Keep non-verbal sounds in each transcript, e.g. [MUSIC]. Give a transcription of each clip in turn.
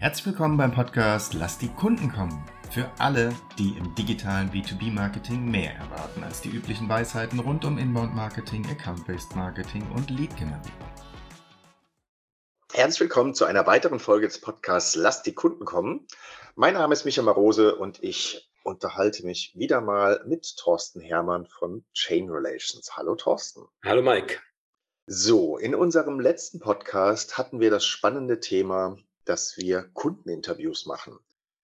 Herzlich willkommen beim Podcast Lass die Kunden kommen. Für alle, die im digitalen B2B-Marketing mehr erwarten als die üblichen Weisheiten rund um Inbound-Marketing, Account-Based Marketing und Lead-Generierung. Herzlich willkommen zu einer weiteren Folge des Podcasts Lass die Kunden kommen. Mein Name ist Michael Marose und ich unterhalte mich wieder mal mit Thorsten Hermann von Chain Relations. Hallo Thorsten. Hallo Mike. So, in unserem letzten Podcast hatten wir das spannende Thema dass wir Kundeninterviews machen.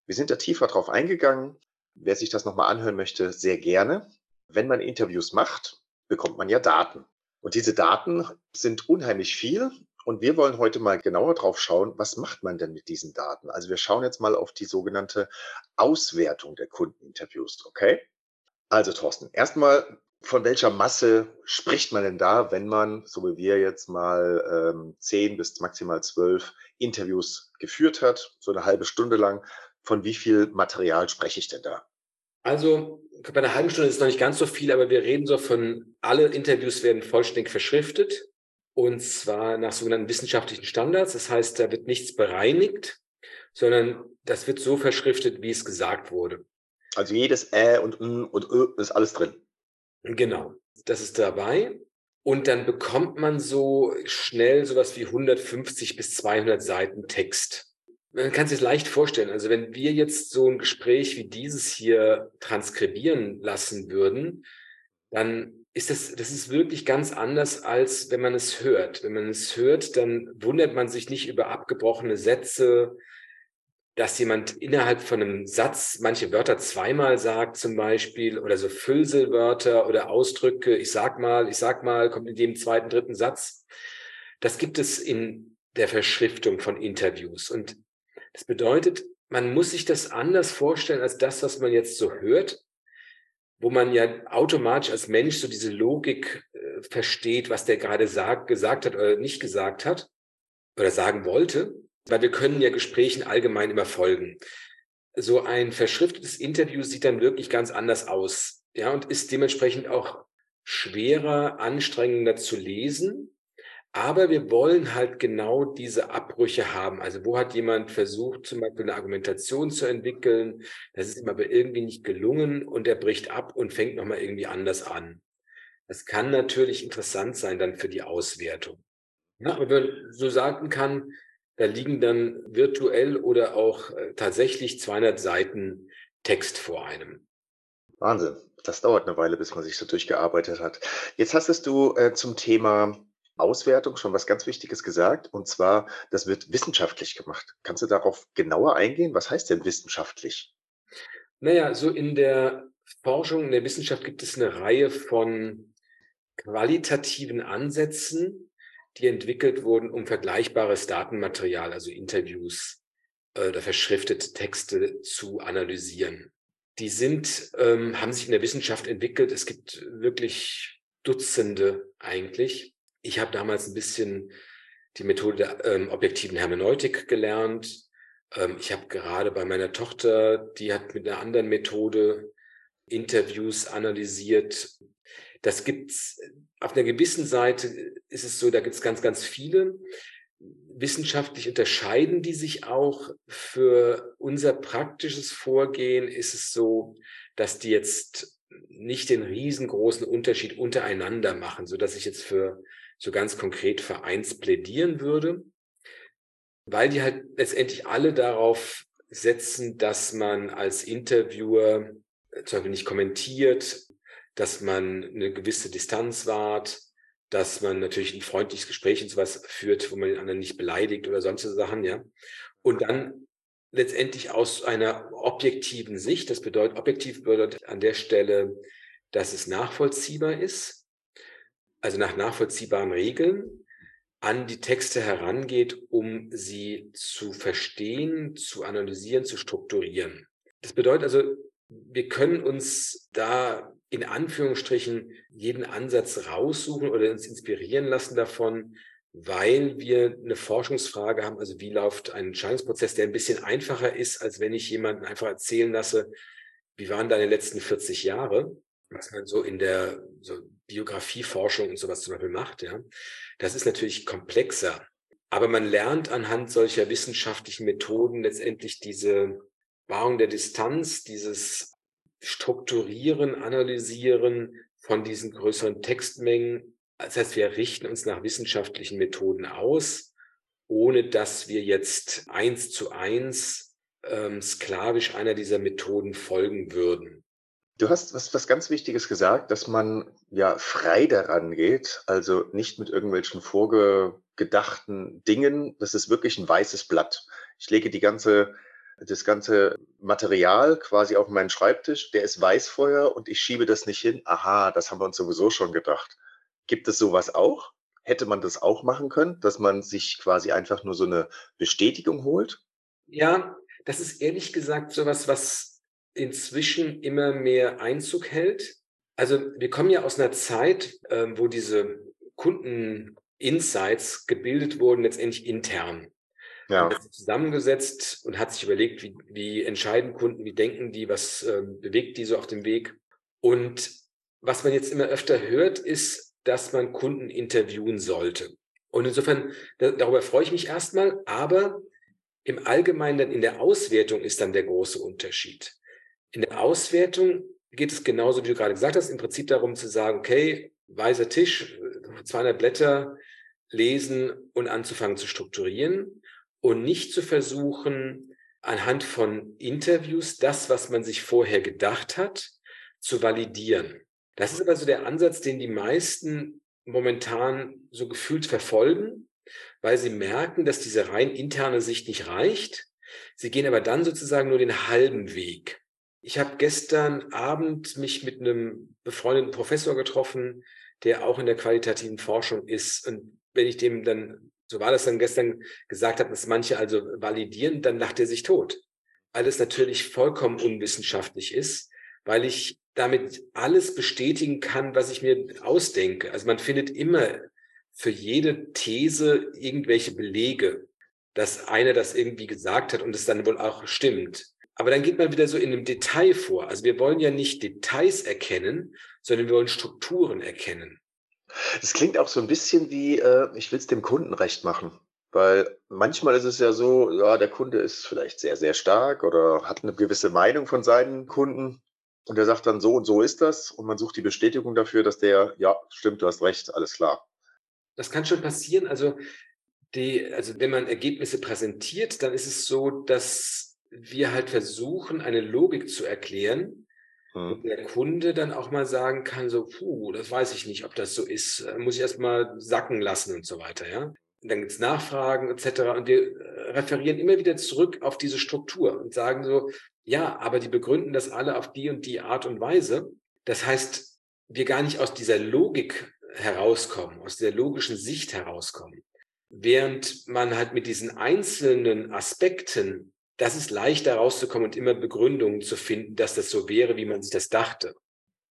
Wir sind da tiefer drauf eingegangen. Wer sich das nochmal anhören möchte, sehr gerne. Wenn man Interviews macht, bekommt man ja Daten. Und diese Daten sind unheimlich viel. Und wir wollen heute mal genauer drauf schauen, was macht man denn mit diesen Daten? Also wir schauen jetzt mal auf die sogenannte Auswertung der Kundeninterviews, okay? Also Thorsten, erstmal, von welcher Masse spricht man denn da, wenn man, so wie wir jetzt mal, ähm, zehn bis maximal zwölf Interviews geführt hat, so eine halbe Stunde lang? Von wie viel Material spreche ich denn da? Also bei einer halben Stunde ist es noch nicht ganz so viel, aber wir reden so von, alle Interviews werden vollständig verschriftet und zwar nach sogenannten wissenschaftlichen Standards. Das heißt, da wird nichts bereinigt, sondern das wird so verschriftet, wie es gesagt wurde. Also jedes Ä und N und Ö ist alles drin. Genau, das ist dabei. Und dann bekommt man so schnell sowas wie 150 bis 200 Seiten Text. Man kann sich das leicht vorstellen. Also wenn wir jetzt so ein Gespräch wie dieses hier transkribieren lassen würden, dann ist das, das ist wirklich ganz anders, als wenn man es hört. Wenn man es hört, dann wundert man sich nicht über abgebrochene Sätze, dass jemand innerhalb von einem Satz manche Wörter zweimal sagt zum Beispiel oder so Füllselwörter oder Ausdrücke, ich sag mal, ich sag mal, kommt in dem zweiten, dritten Satz. Das gibt es in der Verschriftung von Interviews. Und das bedeutet, man muss sich das anders vorstellen als das, was man jetzt so hört, wo man ja automatisch als Mensch so diese Logik äh, versteht, was der gerade sagt, gesagt hat oder nicht gesagt hat oder sagen wollte weil wir können ja Gesprächen allgemein immer folgen. So ein verschriftetes Interview sieht dann wirklich ganz anders aus, ja, und ist dementsprechend auch schwerer, anstrengender zu lesen. Aber wir wollen halt genau diese Abbrüche haben. Also wo hat jemand versucht, zum Beispiel eine Argumentation zu entwickeln, das ist ihm aber irgendwie nicht gelungen und er bricht ab und fängt nochmal irgendwie anders an. Das kann natürlich interessant sein dann für die Auswertung. Ja, aber wenn man so sagen kann, da liegen dann virtuell oder auch äh, tatsächlich 200 Seiten Text vor einem. Wahnsinn. Das dauert eine Weile, bis man sich so durchgearbeitet hat. Jetzt hast du äh, zum Thema Auswertung schon was ganz Wichtiges gesagt, und zwar, das wird wissenschaftlich gemacht. Kannst du darauf genauer eingehen? Was heißt denn wissenschaftlich? Naja, so in der Forschung, in der Wissenschaft gibt es eine Reihe von qualitativen Ansätzen, die entwickelt wurden, um vergleichbares Datenmaterial, also Interviews äh, oder verschriftete Texte zu analysieren. Die sind, ähm, haben sich in der Wissenschaft entwickelt. Es gibt wirklich Dutzende eigentlich. Ich habe damals ein bisschen die Methode der ähm, objektiven Hermeneutik gelernt. Ähm, ich habe gerade bei meiner Tochter, die hat mit einer anderen Methode Interviews analysiert. Das gibt's auf einer gewissen Seite ist es so, da gibt es ganz, ganz viele. Wissenschaftlich unterscheiden die sich auch. Für unser praktisches Vorgehen ist es so, dass die jetzt nicht den riesengroßen Unterschied untereinander machen, so dass ich jetzt für so ganz konkret für eins plädieren würde, weil die halt letztendlich alle darauf setzen, dass man als Interviewer zum Beispiel nicht kommentiert, dass man eine gewisse Distanz wahrt, dass man natürlich ein freundliches Gespräch und sowas führt, wo man den anderen nicht beleidigt oder sonstige Sachen, ja. Und dann letztendlich aus einer objektiven Sicht, das bedeutet, objektiv bedeutet an der Stelle, dass es nachvollziehbar ist, also nach nachvollziehbaren Regeln an die Texte herangeht, um sie zu verstehen, zu analysieren, zu strukturieren. Das bedeutet also, wir können uns da in Anführungsstrichen jeden Ansatz raussuchen oder uns inspirieren lassen davon, weil wir eine Forschungsfrage haben, also wie läuft ein Entscheidungsprozess, der ein bisschen einfacher ist, als wenn ich jemanden einfach erzählen lasse, wie waren deine letzten 40 Jahre, was man so in der so Biografieforschung und sowas zum Beispiel macht, ja. Das ist natürlich komplexer. Aber man lernt anhand solcher wissenschaftlichen Methoden letztendlich diese Wahrung der Distanz, dieses Strukturieren, Analysieren von diesen größeren Textmengen. Das heißt, wir richten uns nach wissenschaftlichen Methoden aus, ohne dass wir jetzt eins zu eins ähm, sklavisch einer dieser Methoden folgen würden. Du hast was, was ganz Wichtiges gesagt, dass man ja frei daran geht, also nicht mit irgendwelchen vorgedachten Dingen. Das ist wirklich ein weißes Blatt. Ich lege die ganze, das ganze Material quasi auf meinen Schreibtisch. Der ist weiß vorher und ich schiebe das nicht hin. Aha, das haben wir uns sowieso schon gedacht. Gibt es sowas auch? Hätte man das auch machen können, dass man sich quasi einfach nur so eine Bestätigung holt? Ja, das ist ehrlich gesagt sowas, was inzwischen immer mehr Einzug hält. Also wir kommen ja aus einer Zeit, äh, wo diese Kunden-Insights gebildet wurden, letztendlich intern. Ja. Zusammengesetzt und hat sich überlegt, wie, wie entscheiden Kunden, wie denken die, was äh, bewegt die so auf dem Weg. Und was man jetzt immer öfter hört, ist, dass man Kunden interviewen sollte. Und insofern, da, darüber freue ich mich erstmal, aber im Allgemeinen dann in der Auswertung ist dann der große Unterschied. In der Auswertung geht es genauso, wie du gerade gesagt hast, im Prinzip darum zu sagen, okay, weißer Tisch, 200 Blätter lesen und anzufangen zu strukturieren und nicht zu versuchen, anhand von Interviews das, was man sich vorher gedacht hat, zu validieren. Das ist aber so der Ansatz, den die meisten momentan so gefühlt verfolgen, weil sie merken, dass diese rein interne Sicht nicht reicht. Sie gehen aber dann sozusagen nur den halben Weg. Ich habe gestern Abend mich mit einem befreundeten Professor getroffen, der auch in der qualitativen Forschung ist. Und wenn ich dem dann, so war das dann gestern, gesagt habe, dass manche also validieren, dann lacht er sich tot. Weil es natürlich vollkommen unwissenschaftlich ist, weil ich damit alles bestätigen kann, was ich mir ausdenke. Also man findet immer für jede These irgendwelche Belege, dass einer das irgendwie gesagt hat und es dann wohl auch stimmt. Aber dann geht man wieder so in einem Detail vor. Also wir wollen ja nicht Details erkennen, sondern wir wollen Strukturen erkennen. Das klingt auch so ein bisschen wie, äh, ich will es dem Kunden recht machen. Weil manchmal ist es ja so, ja, der Kunde ist vielleicht sehr, sehr stark oder hat eine gewisse Meinung von seinen Kunden. Und der sagt dann, so und so ist das. Und man sucht die Bestätigung dafür, dass der, ja, stimmt, du hast recht, alles klar. Das kann schon passieren. Also, die, also wenn man Ergebnisse präsentiert, dann ist es so, dass wir halt versuchen, eine Logik zu erklären, mhm. der Kunde dann auch mal sagen kann, so, puh, das weiß ich nicht, ob das so ist, äh, muss ich erst mal sacken lassen und so weiter, ja. Und dann gibt's Nachfragen etc. Und wir äh, referieren immer wieder zurück auf diese Struktur und sagen so, ja, aber die begründen das alle auf die und die Art und Weise. Das heißt, wir gar nicht aus dieser Logik herauskommen, aus der logischen Sicht herauskommen. Während man halt mit diesen einzelnen Aspekten das ist leicht, da rauszukommen und immer Begründungen zu finden, dass das so wäre, wie man sich das dachte.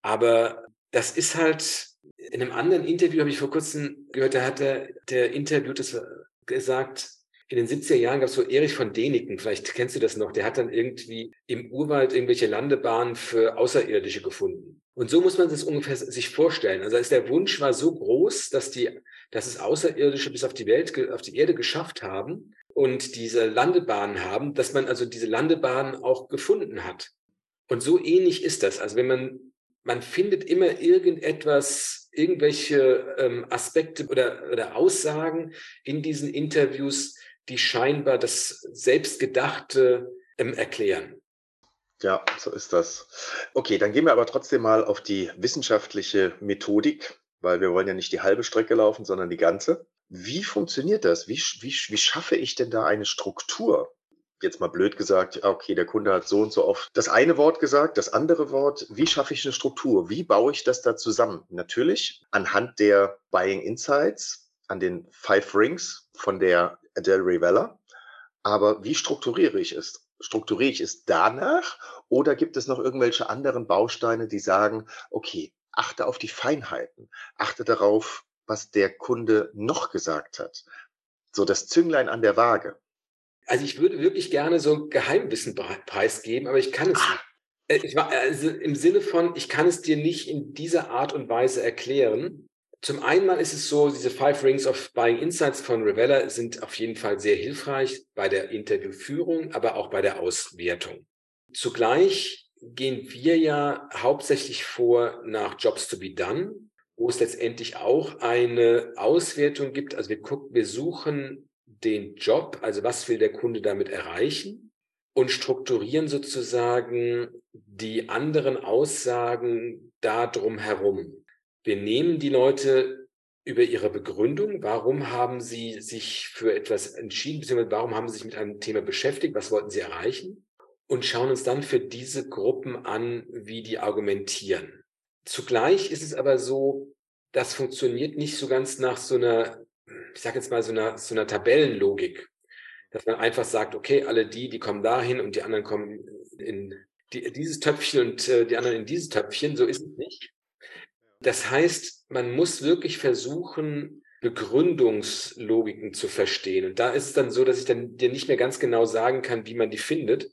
Aber das ist halt, in einem anderen Interview habe ich vor kurzem gehört, da hat der, der Interviewt das gesagt, in den 70er Jahren gab es so Erich von Däniken, vielleicht kennst du das noch, der hat dann irgendwie im Urwald irgendwelche Landebahnen für Außerirdische gefunden. Und so muss man das ungefähr sich vorstellen. Also ist der Wunsch war so groß, dass die, dass es Außerirdische bis auf die Welt, auf die Erde geschafft haben und diese Landebahnen haben, dass man also diese Landebahnen auch gefunden hat. Und so ähnlich ist das. Also wenn man, man findet immer irgendetwas, irgendwelche ähm, Aspekte oder, oder Aussagen in diesen Interviews, die scheinbar das Selbstgedachte ähm, erklären. Ja, so ist das. Okay, dann gehen wir aber trotzdem mal auf die wissenschaftliche Methodik, weil wir wollen ja nicht die halbe Strecke laufen, sondern die ganze. Wie funktioniert das? Wie, wie, wie schaffe ich denn da eine Struktur? Jetzt mal blöd gesagt, okay, der Kunde hat so und so oft das eine Wort gesagt, das andere Wort. Wie schaffe ich eine Struktur? Wie baue ich das da zusammen? Natürlich anhand der Buying Insights, an den Five Rings von der Adele Rivella. Aber wie strukturiere ich es? Strukturiere ich es danach oder gibt es noch irgendwelche anderen Bausteine, die sagen, okay, achte auf die Feinheiten, achte darauf, was der Kunde noch gesagt hat. So das Zünglein an der Waage. Also ich würde wirklich gerne so Geheimwissen preisgeben, aber ich kann es nicht. Äh, ich war, also im Sinne von, ich kann es dir nicht in dieser Art und Weise erklären. Zum einen ist es so, diese Five Rings of Buying Insights von Revella sind auf jeden Fall sehr hilfreich bei der Interviewführung, aber auch bei der Auswertung. Zugleich gehen wir ja hauptsächlich vor nach Jobs to be done, wo es letztendlich auch eine Auswertung gibt. Also wir gucken, wir suchen den Job, also was will der Kunde damit erreichen und strukturieren sozusagen die anderen Aussagen darum herum. Wir nehmen die Leute über ihre Begründung, warum haben sie sich für etwas entschieden, beziehungsweise warum haben sie sich mit einem Thema beschäftigt, was wollten sie erreichen und schauen uns dann für diese Gruppen an, wie die argumentieren. Zugleich ist es aber so, das funktioniert nicht so ganz nach so einer, ich sage jetzt mal so einer, so einer Tabellenlogik, dass man einfach sagt, okay, alle die, die kommen dahin und die anderen kommen in die, dieses Töpfchen und äh, die anderen in dieses Töpfchen. So ist es nicht, das heißt, man muss wirklich versuchen, Begründungslogiken zu verstehen. Und da ist es dann so, dass ich dann dir nicht mehr ganz genau sagen kann, wie man die findet.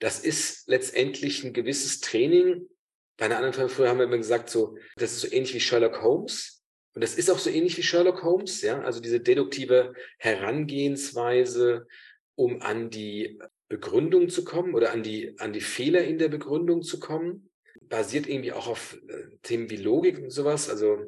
Das ist letztendlich ein gewisses Training. Anderen Frage früher haben wir immer gesagt, so, das ist so ähnlich wie Sherlock Holmes. Und das ist auch so ähnlich wie Sherlock Holmes, ja. Also diese deduktive Herangehensweise, um an die Begründung zu kommen oder an die, an die Fehler in der Begründung zu kommen basiert irgendwie auch auf äh, Themen wie Logik und sowas. Also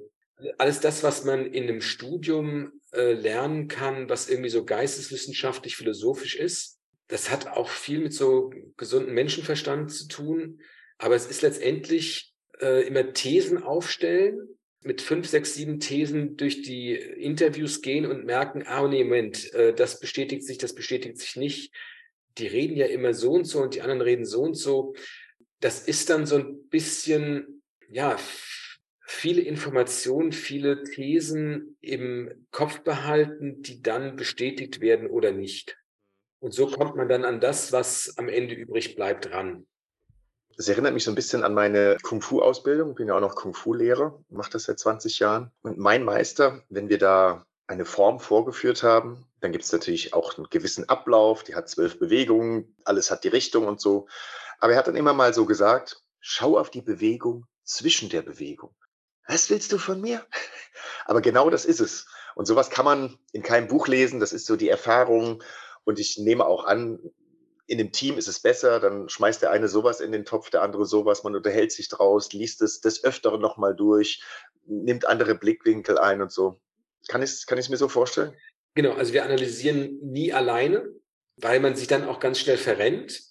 alles das, was man in einem Studium äh, lernen kann, was irgendwie so geisteswissenschaftlich, philosophisch ist, das hat auch viel mit so gesunden Menschenverstand zu tun. Aber es ist letztendlich äh, immer Thesen aufstellen, mit fünf, sechs, sieben Thesen durch die Interviews gehen und merken, ah, nee, Moment, äh, das bestätigt sich, das bestätigt sich nicht. Die reden ja immer so und so und die anderen reden so und so das ist dann so ein bisschen, ja, viele Informationen, viele Thesen im Kopf behalten, die dann bestätigt werden oder nicht. Und so kommt man dann an das, was am Ende übrig bleibt, ran. Das erinnert mich so ein bisschen an meine Kung-Fu-Ausbildung. Bin ja auch noch Kung-Fu-Lehrer, mache das seit 20 Jahren. Und mein Meister, wenn wir da eine Form vorgeführt haben, dann gibt es natürlich auch einen gewissen Ablauf, die hat zwölf Bewegungen, alles hat die Richtung und so. Aber er hat dann immer mal so gesagt, schau auf die Bewegung zwischen der Bewegung. Was willst du von mir? [LAUGHS] Aber genau das ist es. Und sowas kann man in keinem Buch lesen. Das ist so die Erfahrung. Und ich nehme auch an, in dem Team ist es besser, dann schmeißt der eine sowas in den Topf, der andere sowas, man unterhält sich draus, liest es des Öfteren nochmal durch, nimmt andere Blickwinkel ein und so. Kann ich es kann mir so vorstellen? Genau, also wir analysieren nie alleine, weil man sich dann auch ganz schnell verrennt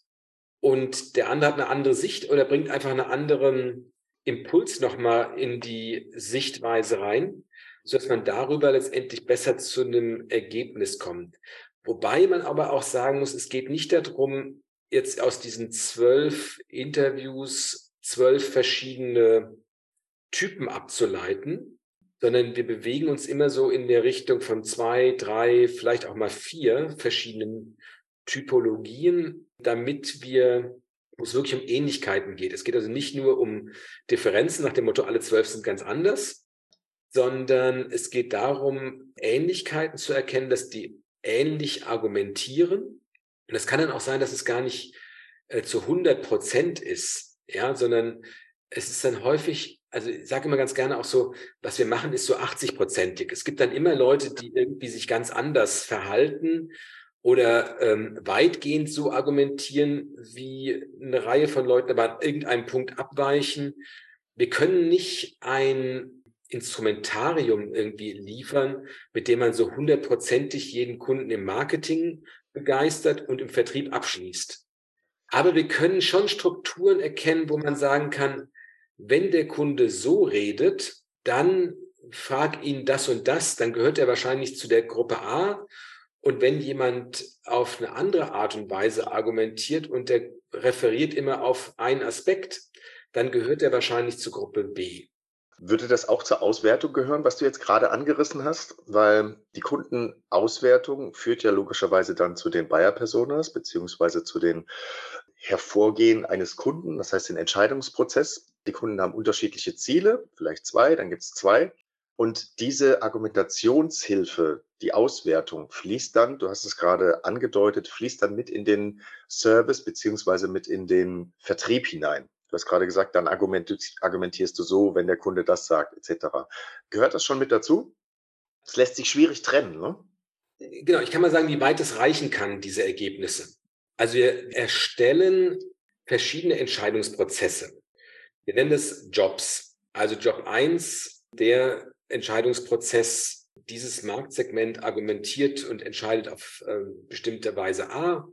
und der andere hat eine andere Sicht oder bringt einfach einen anderen Impuls nochmal in die Sichtweise rein, sodass man darüber letztendlich besser zu einem Ergebnis kommt. Wobei man aber auch sagen muss, es geht nicht darum, jetzt aus diesen zwölf Interviews zwölf verschiedene Typen abzuleiten, sondern wir bewegen uns immer so in der Richtung von zwei, drei, vielleicht auch mal vier verschiedenen Typologien, damit wir, wo es wirklich um Ähnlichkeiten geht. Es geht also nicht nur um Differenzen nach dem Motto, alle zwölf sind ganz anders, sondern es geht darum, Ähnlichkeiten zu erkennen, dass die ähnlich argumentieren. Und es kann dann auch sein, dass es gar nicht äh, zu 100 Prozent ist, ja, sondern es ist dann häufig, also ich sage immer ganz gerne auch so, was wir machen, ist so 80-prozentig. Es gibt dann immer Leute, die irgendwie sich ganz anders verhalten oder ähm, weitgehend so argumentieren, wie eine Reihe von Leuten aber an irgendeinem Punkt abweichen. Wir können nicht ein Instrumentarium irgendwie liefern, mit dem man so hundertprozentig jeden Kunden im Marketing begeistert und im Vertrieb abschließt. Aber wir können schon Strukturen erkennen, wo man sagen kann, wenn der Kunde so redet, dann frag ihn das und das, dann gehört er wahrscheinlich zu der Gruppe A und wenn jemand auf eine andere Art und Weise argumentiert und der referiert immer auf einen Aspekt, dann gehört er wahrscheinlich zur Gruppe B. Würde das auch zur Auswertung gehören, was du jetzt gerade angerissen hast? Weil die Kundenauswertung führt ja logischerweise dann zu den Buyer-Personas beziehungsweise zu den Hervorgehen eines Kunden, das heißt den Entscheidungsprozess. Die Kunden haben unterschiedliche Ziele, vielleicht zwei, dann gibt es zwei. Und diese Argumentationshilfe, die Auswertung fließt dann, du hast es gerade angedeutet, fließt dann mit in den Service beziehungsweise mit in den Vertrieb hinein. Du hast gerade gesagt, dann argumentierst du so, wenn der Kunde das sagt, etc. Gehört das schon mit dazu? Es lässt sich schwierig trennen, ne? Genau, ich kann mal sagen, wie weit es reichen kann, diese Ergebnisse. Also wir erstellen verschiedene Entscheidungsprozesse. Wir nennen das Jobs. Also Job 1, der Entscheidungsprozess, dieses Marktsegment argumentiert und entscheidet auf äh, bestimmte Weise A.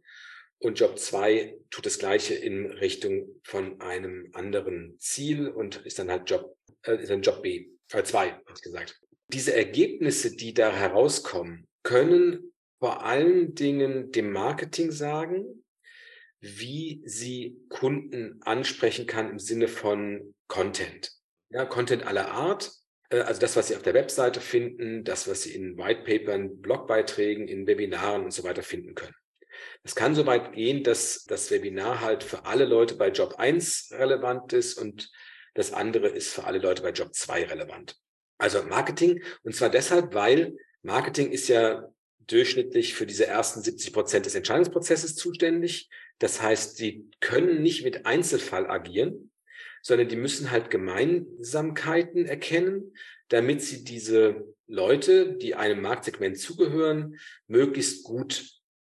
Und Job 2 tut das Gleiche in Richtung von einem anderen Ziel und ist dann halt Job, äh, ist dann Job B, äh, 2, habe ich gesagt. Diese Ergebnisse, die da herauskommen, können vor allen Dingen dem Marketing sagen, wie sie Kunden ansprechen kann im Sinne von Content. Ja, Content aller Art. Äh, also das, was Sie auf der Webseite finden, das, was Sie in Whitepapern, Blogbeiträgen, in Webinaren und so weiter finden können. Es kann so weit gehen, dass das Webinar halt für alle Leute bei Job 1 relevant ist und das andere ist für alle Leute bei Job 2 relevant. Also Marketing. Und zwar deshalb, weil Marketing ist ja durchschnittlich für diese ersten 70 Prozent des Entscheidungsprozesses zuständig. Das heißt, die können nicht mit Einzelfall agieren, sondern die müssen halt Gemeinsamkeiten erkennen, damit sie diese Leute, die einem Marktsegment zugehören, möglichst gut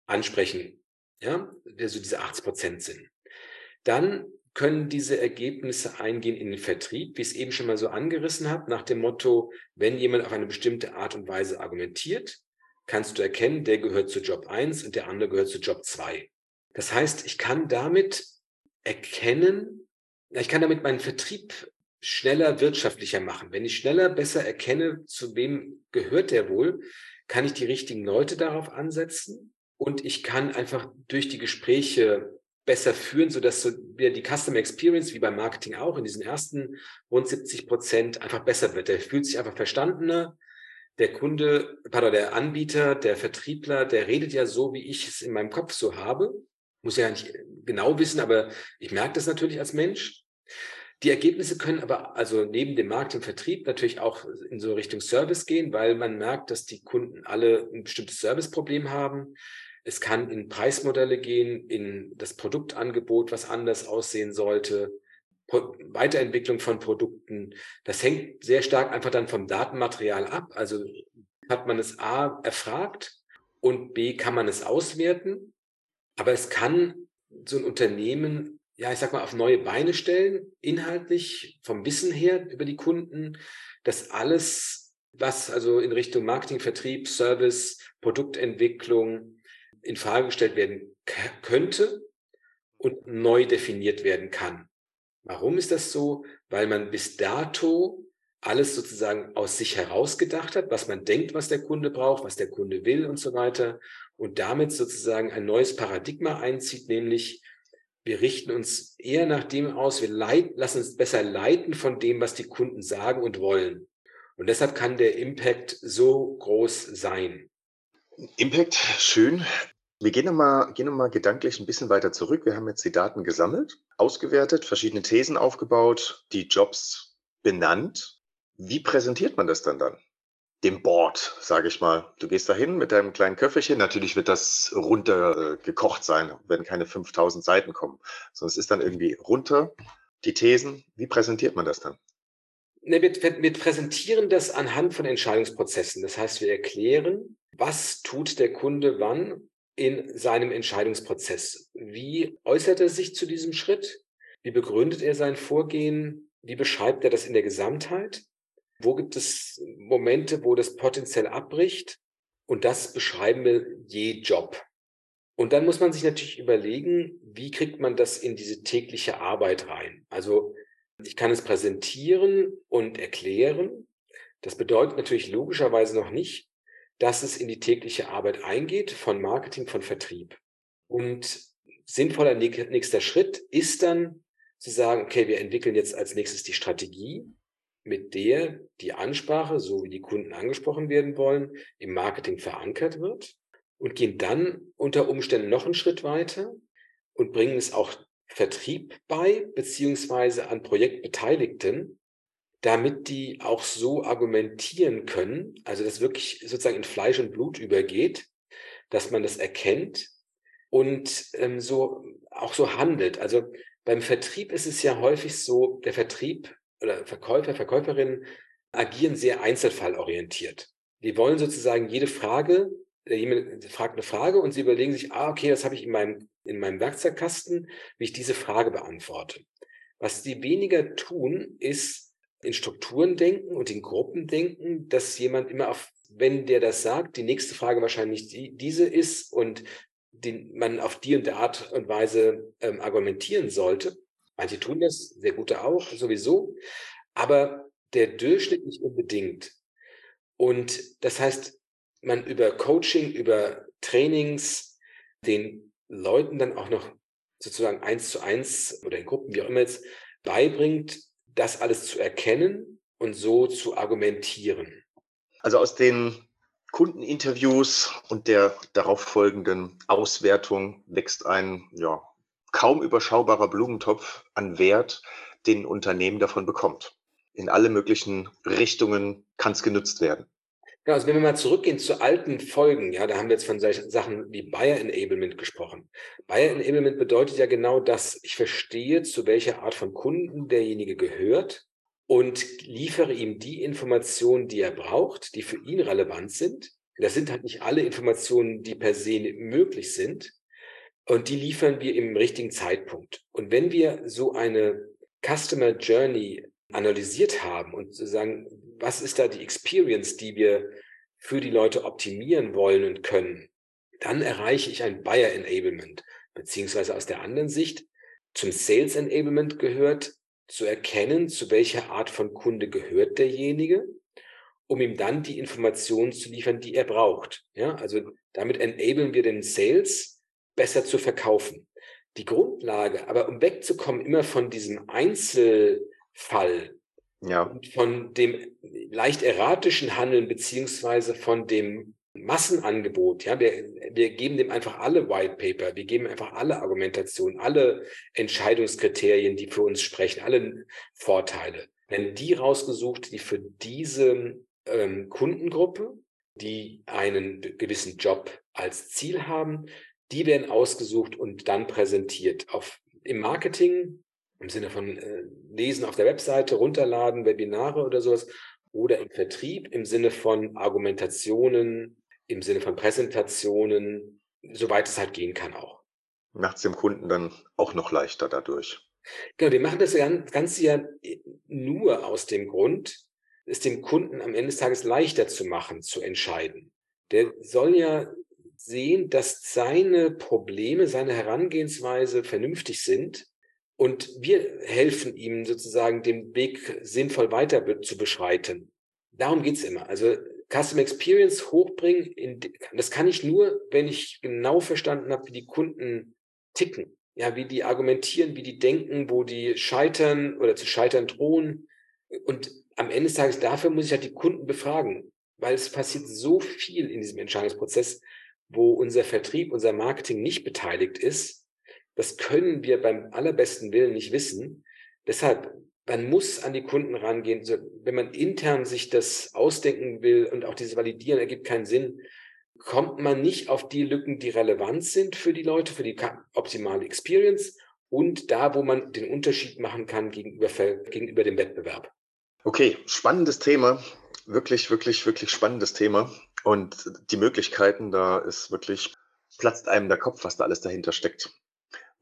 ansprechen. Ja, also diese 80 Prozent sind. Dann können diese Ergebnisse eingehen in den Vertrieb, wie ich es eben schon mal so angerissen habe, nach dem Motto, wenn jemand auf eine bestimmte Art und Weise argumentiert, kannst du erkennen, der gehört zu Job 1 und der andere gehört zu Job 2. Das heißt, ich kann damit erkennen, ich kann damit meinen Vertrieb schneller wirtschaftlicher machen. Wenn ich schneller besser erkenne, zu wem gehört der wohl, kann ich die richtigen Leute darauf ansetzen und ich kann einfach durch die Gespräche besser führen, sodass so wieder die Customer Experience, wie beim Marketing auch, in diesen ersten rund 70 Prozent einfach besser wird. Der fühlt sich einfach verstandener. Der Kunde, pardon, der Anbieter, der Vertriebler, der redet ja so, wie ich es in meinem Kopf so habe. Muss ja nicht genau wissen, aber ich merke das natürlich als Mensch. Die Ergebnisse können aber also neben dem Markt und Vertrieb natürlich auch in so Richtung Service gehen, weil man merkt, dass die Kunden alle ein bestimmtes Serviceproblem haben. Es kann in Preismodelle gehen, in das Produktangebot, was anders aussehen sollte, Weiterentwicklung von Produkten. Das hängt sehr stark einfach dann vom Datenmaterial ab. Also hat man es A erfragt und B kann man es auswerten. Aber es kann so ein Unternehmen, ja, ich sag mal, auf neue Beine stellen, inhaltlich, vom Wissen her über die Kunden, dass alles, was also in Richtung Marketing, Vertrieb, Service, Produktentwicklung, in Frage gestellt werden könnte und neu definiert werden kann. Warum ist das so? Weil man bis dato alles sozusagen aus sich herausgedacht hat, was man denkt, was der Kunde braucht, was der Kunde will und so weiter. Und damit sozusagen ein neues Paradigma einzieht, nämlich wir richten uns eher nach dem aus, wir leiten, lassen uns besser leiten von dem, was die Kunden sagen und wollen. Und deshalb kann der Impact so groß sein. Impact, schön. Wir gehen nochmal, gehen nochmal gedanklich ein bisschen weiter zurück. Wir haben jetzt die Daten gesammelt, ausgewertet, verschiedene Thesen aufgebaut, die Jobs benannt. Wie präsentiert man das dann dann? Dem Board, sage ich mal. Du gehst da hin mit deinem kleinen Köfferchen. Natürlich wird das runtergekocht sein, wenn keine 5000 Seiten kommen. Sondern es ist dann irgendwie runter, die Thesen. Wie präsentiert man das dann? Ne, wir, wir präsentieren das anhand von Entscheidungsprozessen. Das heißt, wir erklären, was tut der Kunde wann in seinem Entscheidungsprozess. Wie äußert er sich zu diesem Schritt? Wie begründet er sein Vorgehen? Wie beschreibt er das in der Gesamtheit? Wo gibt es Momente, wo das potenziell abbricht? Und das beschreiben wir je Job. Und dann muss man sich natürlich überlegen, wie kriegt man das in diese tägliche Arbeit rein? Also ich kann es präsentieren und erklären. Das bedeutet natürlich logischerweise noch nicht, dass es in die tägliche Arbeit eingeht von Marketing, von Vertrieb. Und sinnvoller nächster Schritt ist dann zu sagen, okay, wir entwickeln jetzt als nächstes die Strategie, mit der die Ansprache, so wie die Kunden angesprochen werden wollen, im Marketing verankert wird und gehen dann unter Umständen noch einen Schritt weiter und bringen es auch Vertrieb bei, beziehungsweise an Projektbeteiligten, damit die auch so argumentieren können, also das wirklich sozusagen in Fleisch und Blut übergeht, dass man das erkennt und ähm, so auch so handelt. Also Beim Vertrieb ist es ja häufig so, der Vertrieb oder Verkäufer, Verkäuferinnen agieren sehr einzelfallorientiert. Die wollen sozusagen jede Frage, jemand fragt eine Frage und sie überlegen sich, ah, okay, das habe ich in meinem, in meinem Werkzeugkasten, wie ich diese Frage beantworte. Was die weniger tun, ist in Strukturen denken und in Gruppen denken, dass jemand immer auf, wenn der das sagt, die nächste Frage wahrscheinlich die, diese ist und den man auf die und der Art und Weise ähm, argumentieren sollte. Manche tun das, sehr gute auch, sowieso. Aber der Durchschnitt nicht unbedingt. Und das heißt, man über Coaching, über Trainings den Leuten dann auch noch sozusagen eins zu eins oder in Gruppen, wie auch immer jetzt, beibringt, das alles zu erkennen und so zu argumentieren. Also aus den Kundeninterviews und der darauf folgenden Auswertung wächst ein ja, kaum überschaubarer Blumentopf an Wert, den ein Unternehmen davon bekommt. In alle möglichen Richtungen kann es genutzt werden. Ja, also wenn wir mal zurückgehen zu alten Folgen, ja, da haben wir jetzt von solchen Sachen wie Buyer Enablement gesprochen. Buyer Enablement bedeutet ja genau das, ich verstehe, zu welcher Art von Kunden derjenige gehört und liefere ihm die Informationen, die er braucht, die für ihn relevant sind. Das sind halt nicht alle Informationen, die per se möglich sind. Und die liefern wir im richtigen Zeitpunkt. Und wenn wir so eine Customer Journey analysiert haben und sagen, was ist da die Experience, die wir für die Leute optimieren wollen und können, dann erreiche ich ein Buyer Enablement. Beziehungsweise aus der anderen Sicht, zum Sales Enablement gehört, zu erkennen, zu welcher Art von Kunde gehört derjenige, um ihm dann die Informationen zu liefern, die er braucht. Ja, also damit enablen wir den Sales besser zu verkaufen. Die Grundlage, aber um wegzukommen immer von diesem Einzelfall ja. und von dem leicht erratischen Handeln beziehungsweise von dem Massenangebot, ja, wir, wir geben dem einfach alle White Paper, wir geben einfach alle Argumentationen, alle Entscheidungskriterien, die für uns sprechen, alle Vorteile. Wenn die rausgesucht, die für diese ähm, Kundengruppe, die einen gewissen Job als Ziel haben, die werden ausgesucht und dann präsentiert. Auf, Im Marketing, im Sinne von äh, Lesen auf der Webseite, runterladen, Webinare oder sowas, oder im Vertrieb im Sinne von Argumentationen, im Sinne von Präsentationen, soweit es halt gehen kann auch. Macht es dem Kunden dann auch noch leichter dadurch. Genau, wir machen das Ganze ja nur aus dem Grund, es dem Kunden am Ende des Tages leichter zu machen, zu entscheiden. Der soll ja sehen, dass seine Probleme, seine Herangehensweise vernünftig sind und wir helfen ihm sozusagen, den Weg sinnvoll weiter zu beschreiten. Darum geht's immer. Also Customer Experience hochbringen, in, das kann ich nur, wenn ich genau verstanden habe, wie die Kunden ticken. Ja, wie die argumentieren, wie die denken, wo die scheitern oder zu scheitern drohen. Und am Ende des Tages dafür muss ich halt die Kunden befragen, weil es passiert so viel in diesem Entscheidungsprozess, wo unser Vertrieb, unser Marketing nicht beteiligt ist. Das können wir beim allerbesten Willen nicht wissen. Deshalb man muss an die Kunden rangehen. Wenn man intern sich das ausdenken will und auch dieses Validieren ergibt keinen Sinn, kommt man nicht auf die Lücken, die relevant sind für die Leute, für die optimale Experience und da, wo man den Unterschied machen kann gegenüber, gegenüber dem Wettbewerb. Okay, spannendes Thema. Wirklich, wirklich, wirklich spannendes Thema. Und die Möglichkeiten, da ist wirklich, platzt einem der Kopf, was da alles dahinter steckt.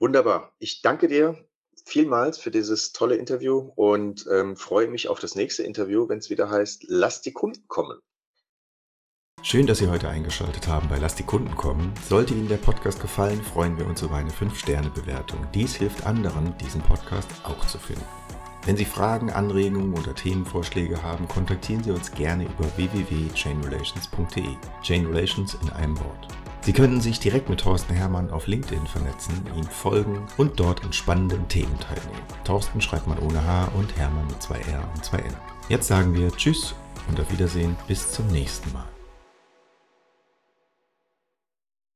Wunderbar. Ich danke dir vielmals für dieses tolle Interview und ähm, freue mich auf das nächste Interview, wenn es wieder heißt, lass die Kunden kommen. Schön, dass Sie heute eingeschaltet haben bei Lass die Kunden kommen. Sollte Ihnen der Podcast gefallen, freuen wir uns über eine 5-Sterne-Bewertung. Dies hilft anderen, diesen Podcast auch zu finden. Wenn Sie Fragen, Anregungen oder Themenvorschläge haben, kontaktieren Sie uns gerne über www.chainrelations.de. Chain Relations in einem Wort. Sie können sich direkt mit Thorsten Hermann auf LinkedIn vernetzen, ihm folgen und dort in spannenden Themen teilnehmen. Thorsten schreibt man ohne H und Hermann mit zwei R und zwei N. Jetzt sagen wir Tschüss und auf Wiedersehen bis zum nächsten Mal.